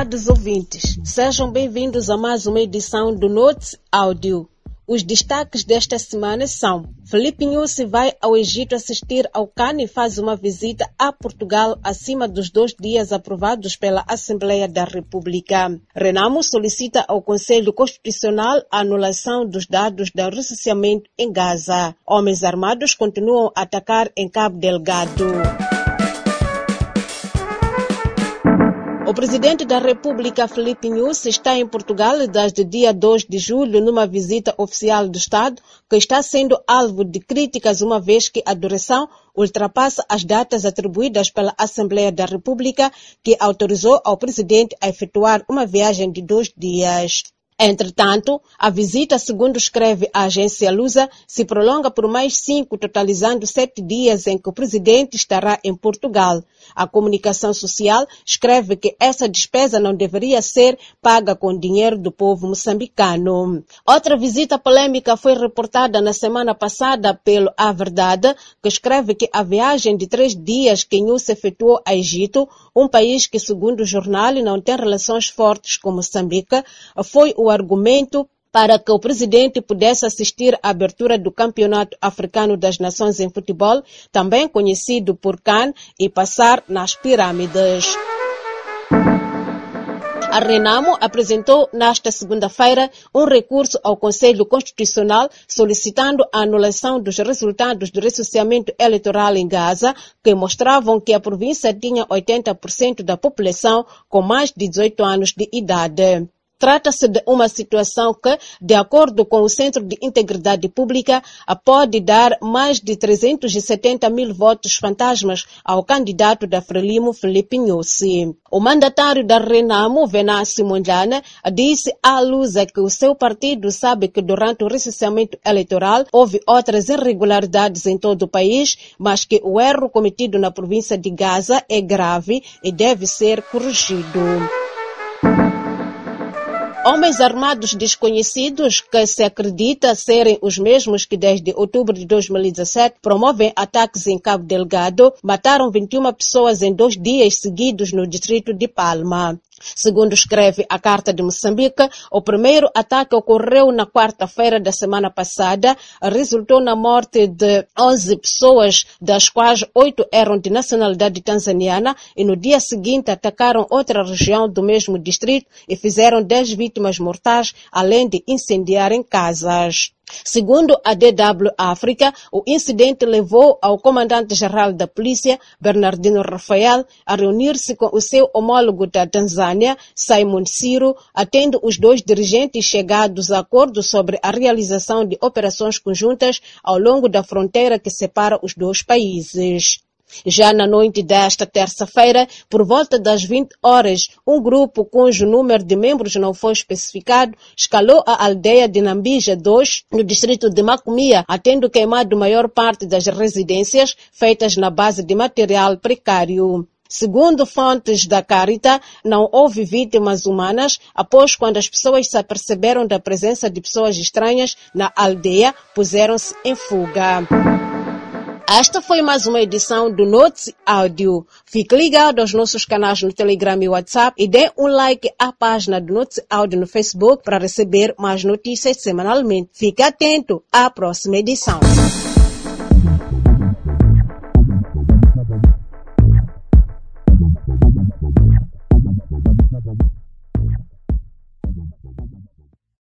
Estimados ouvintes, sejam bem-vindos a mais uma edição do Notes Áudio. Os destaques desta semana são: Felipe Nussi vai ao Egito assistir ao CAN e faz uma visita a Portugal acima dos dois dias aprovados pela Assembleia da República. Renamo solicita ao Conselho Constitucional a anulação dos dados do recenseamento em Gaza. Homens armados continuam a atacar em Cabo Delgado. Presidente da República, Felipe Nunes, está em Portugal desde dia 2 de julho numa visita oficial do Estado que está sendo alvo de críticas uma vez que a duração ultrapassa as datas atribuídas pela Assembleia da República que autorizou ao presidente a efetuar uma viagem de dois dias. Entretanto, a visita, segundo escreve a agência Lusa, se prolonga por mais cinco, totalizando sete dias em que o presidente estará em Portugal. A comunicação social escreve que essa despesa não deveria ser paga com dinheiro do povo moçambicano. Outra visita polêmica foi reportada na semana passada pelo A Verdade, que escreve que a viagem de três dias que Nhusse efetuou a Egito, um país que, segundo o jornal, não tem relações fortes com Moçambique, foi o argumento para que o presidente pudesse assistir à abertura do Campeonato Africano das Nações em Futebol, também conhecido por CAN, e passar nas pirâmides. A Renamo apresentou nesta segunda-feira um recurso ao Conselho Constitucional solicitando a anulação dos resultados do recenseamento eleitoral em Gaza, que mostravam que a província tinha 80% da população com mais de 18 anos de idade. Trata-se de uma situação que, de acordo com o Centro de Integridade Pública, pode dar mais de 370 mil votos fantasmas ao candidato da Frelimo, Felipe Nussi. O mandatário da Renamo, Venassi Mondlane, disse à Lusa que o seu partido sabe que durante o recenseamento eleitoral houve outras irregularidades em todo o país, mas que o erro cometido na província de Gaza é grave e deve ser corrigido. Homens armados desconhecidos, que se acredita serem os mesmos que desde outubro de 2017 promovem ataques em Cabo Delgado, mataram 21 pessoas em dois dias seguidos no distrito de Palma. Segundo escreve a Carta de Moçambique, o primeiro ataque ocorreu na quarta-feira da semana passada, resultou na morte de 11 pessoas, das quais oito eram de nacionalidade tanzaniana, e no dia seguinte atacaram outra região do mesmo distrito e fizeram 10 vítimas mortais, além de incendiarem casas. Segundo a DW África, o incidente levou ao comandante-geral da polícia, Bernardino Rafael, a reunir-se com o seu homólogo da Tanzânia, Simon Siro, atendo os dois dirigentes chegados a acordo sobre a realização de operações conjuntas ao longo da fronteira que separa os dois países. Já na noite desta terça-feira, por volta das 20 horas, um grupo cujo número de membros não foi especificado escalou a aldeia de Nambija 2, no distrito de Macomia, atendo queimado maior parte das residências feitas na base de material precário. Segundo fontes da Carita, não houve vítimas humanas após quando as pessoas se aperceberam da presença de pessoas estranhas na aldeia, puseram-se em fuga. Esta foi mais uma edição do Notes Áudio. Fique ligado aos nossos canais no Telegram e WhatsApp e dê um like à página do Notes Áudio no Facebook para receber mais notícias semanalmente. Fique atento à próxima edição.